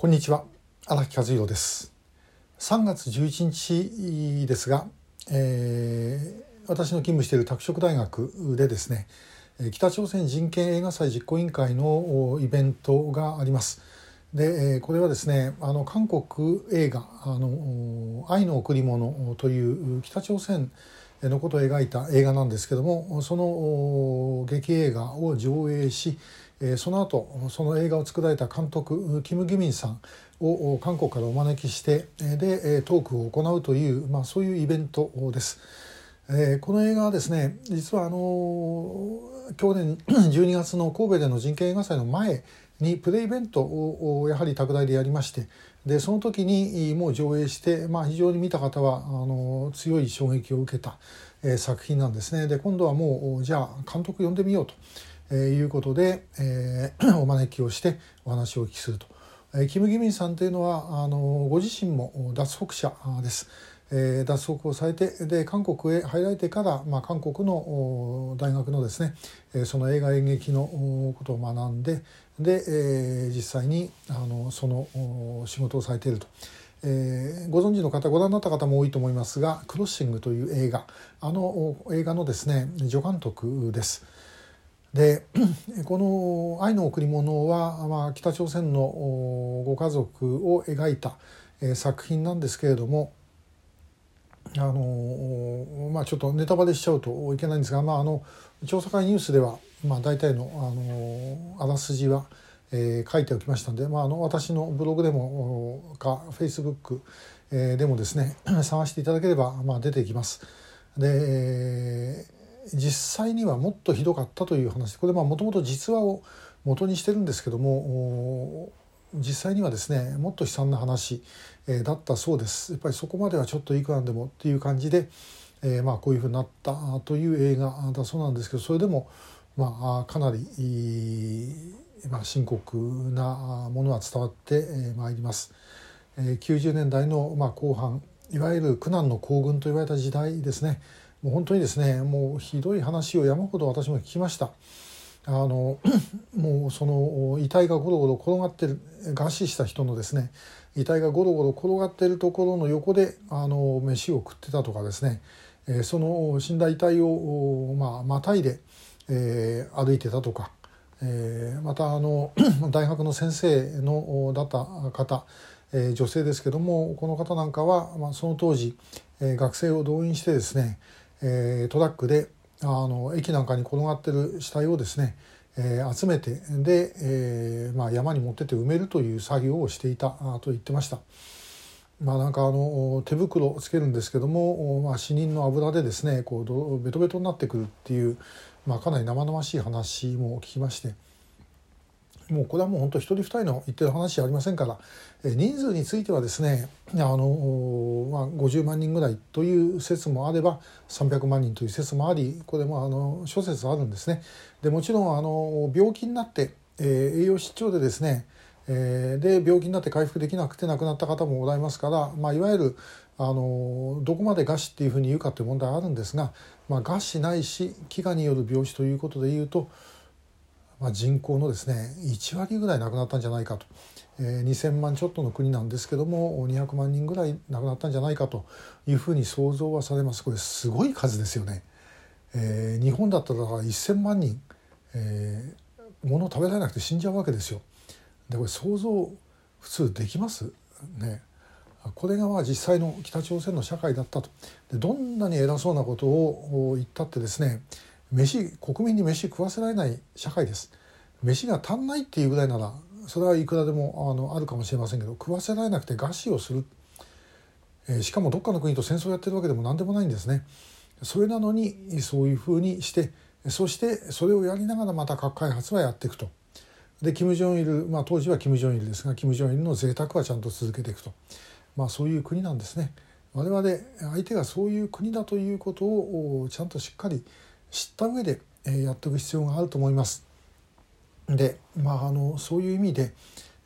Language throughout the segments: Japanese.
こんにちは。荒木和弘です。3月11日ですが、えー、私の勤務している拓殖大学でですね北朝鮮人権映画祭実行委員会のイベントがあります。でこれはですねあの韓国映画「あの愛の贈り物」という北朝鮮のことを描いた映画なんですけどもその劇映画を上映しその後その映画を作られた監督キム・ギミンさんを韓国からお招きしてでトークを行うという、まあ、そういうイベントです。この映画はですね実はあの去年 12月の神戸での人権映画祭の前にプレイベントをやはり拓大でやりましてでその時にもう上映して、まあ、非常に見た方はあの強い衝撃を受けた、作品なんですね。で今度はもうじゃあ監督呼んでみようと。えー、いうことで、えー、お招きをしてお話をお聞きすると。えー、キム・ギミンさんというのはあのご自身も脱北者です。えー、脱北をされてで韓国へ入られてから、まあ、韓国の大学のですね、えー、その映画演劇のことを学んでで、えー、実際にあのその仕事をされていると。えー、ご存知の方ご覧になった方も多いと思いますが「クロッシング」という映画あの映画のですね助監督です。で この「愛の贈り物は」まあ、北朝鮮のご家族を描いた、作品なんですけれどもあのまあちょっとネタバレしちゃうといけないんですが、まあ、あの調査会ニュースでは、まあ、大体のあのあらすじは、えー、書いておきましたんで、まあ、あの私のブログでもかフェイスブックでもですね 探していただければ、まあ、出てきます。で実際にはもっとひどかったという話。これもともと実話を元にしてるんですけども実際にはですねもっと悲惨な話、えー、だったそうです。やっぱりそこまではちょっといくらでもっていう感じで、えー、まあこういうふうになったという映画だそうなんですけどそれでもまあかなり、まあ、深刻なものは伝わってまいります。90年代の、まあ、後半いわゆる苦難の行軍と言われた時代ですね。もう本当にですねもうひどい話を山ほど私も聞きました。あの もうその遺体がゴロゴロ転がってる餓死した人のですね遺体がゴロゴロ転がってるところの横であの飯を食ってたとかですね、その死んだ遺体をまあまたいで、えー、歩いてたとか、えー、またあの 大学の先生のだった方、え、女性ですけどもこの方なんかは、まあ、その当時、え、学生を動員してですねえー、トラックであの駅なんかに転がってる死体をですね、えー、集めてで、えーまあ、山に持ってて埋めるという作業をしていたと言ってました。まあ、なんかあの手袋をつけるんですけども、まあ、死人の油でですねこうベトベトになってくるっていう、まあ、かなり生々しい話も聞きまして。もうこれはもう本当一人二人の言ってる話じゃありませんから人数についてはですねあの、まあ、50万人ぐらいという説もあれば300万人という説もありこれもあの諸説あるんですね。でもちろんあの病気になって、えー、栄養失調でですねえー、で病気になって回復できなくて亡くなった方もおられますから、まあ、いわゆるあのどこまで餓死っていうふうに言うかという問題はあるんですが、まあ、餓死ないし飢餓による病死ということでいうとまあ、人口のですね1割ぐらい亡くなったんじゃないかと、えー、2,000万ちょっとの国なんですけども200万人ぐらい亡くなったんじゃないかというふうに想像はされますこれすごい数ですよね。えー、日本だったら1,000万人、えー、物を食べられなくて死んじゃうわけですよ。でこれ想像普通できます？ね。これがまあ実際の北朝鮮の社会だったとでどんなに偉そうなことを言ったってですね飯国民に飯食わせられない社会です。飯が足んないっていうぐらいならそれはいくらでもあのあるかもしれませんけど食わせられなくて餓死をする、えー、しかもどっかの国と戦争をやってるわけでも何でもないんですね。それなのにそういうふうにしてそしてそれをやりながらまた核開発はやっていくと。でキム・ジョンイル、まあ、当時はキム・ジョンイルですがキム・ジョンイルの贅沢はちゃんと続けていくと、まあ、そういう国なんですね。我々相手がそういう国だということをちゃんとしっかり知った上でえやっていく必要があると思います。でまああのそういう意味で、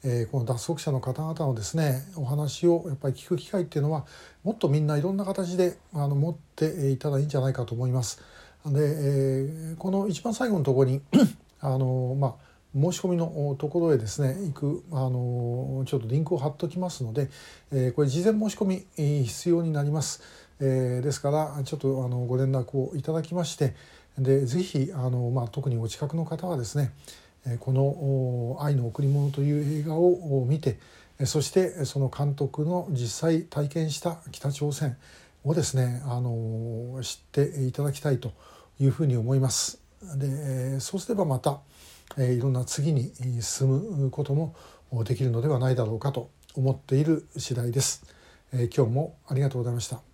えー、この脱足者の方々のですねお話をやっぱり聞く機会っていうのはもっとみんないろんな形であの持っていたらいいんじゃないかと思います。で、えー、この一番最後のところに あの、まあ、申し込みのところへですね行くあのちょっとリンクを貼っときますので、えこれ事前申し込み必要になります。えですからちょっとあのご連絡をいただきましてでぜひあの、まあ、特にお近くの方はですねこの「愛の贈り物」という映画を見てそしてその監督の実際体験した北朝鮮をですねあの知っていただきたいというふうに思います。でそうすればまたいろんな次に進むこともできるのではないだろうかと思っている次第です。今日もありがとうございました。